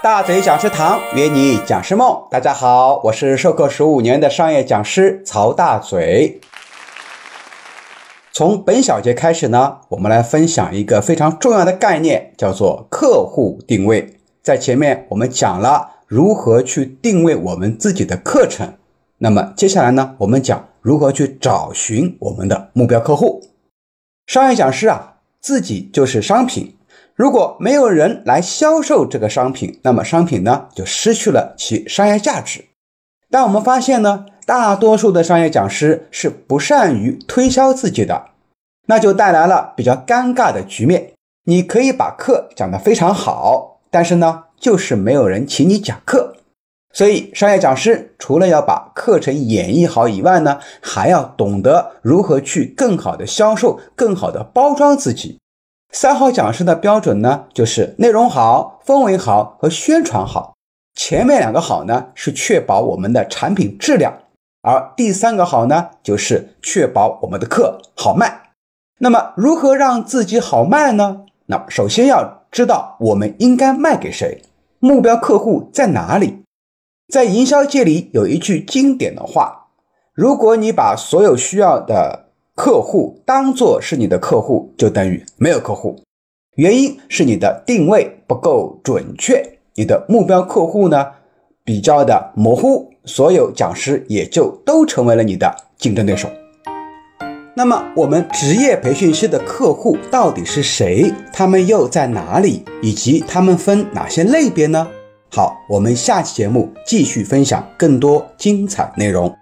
大嘴讲师堂约你讲师梦，大家好，我是授课十五年的商业讲师曹大嘴。从本小节开始呢，我们来分享一个非常重要的概念，叫做客户定位。在前面我们讲了如何去定位我们自己的课程，那么接下来呢，我们讲如何去找寻我们的目标客户。商业讲师啊，自己就是商品。如果没有人来销售这个商品，那么商品呢就失去了其商业价值。但我们发现呢，大多数的商业讲师是不善于推销自己的，那就带来了比较尴尬的局面。你可以把课讲得非常好，但是呢，就是没有人请你讲课。所以，商业讲师除了要把课程演绎好以外呢，还要懂得如何去更好的销售，更好的包装自己。三好讲师的标准呢，就是内容好、氛围好和宣传好。前面两个好呢，是确保我们的产品质量；而第三个好呢，就是确保我们的课好卖。那么，如何让自己好卖呢？那首先要知道我们应该卖给谁，目标客户在哪里。在营销界里有一句经典的话：如果你把所有需要的客户当做是你的客户，就等于没有客户。原因是你的定位不够准确，你的目标客户呢比较的模糊，所有讲师也就都成为了你的竞争对手。那么，我们职业培训师的客户到底是谁？他们又在哪里？以及他们分哪些类别呢？好，我们下期节目继续分享更多精彩内容。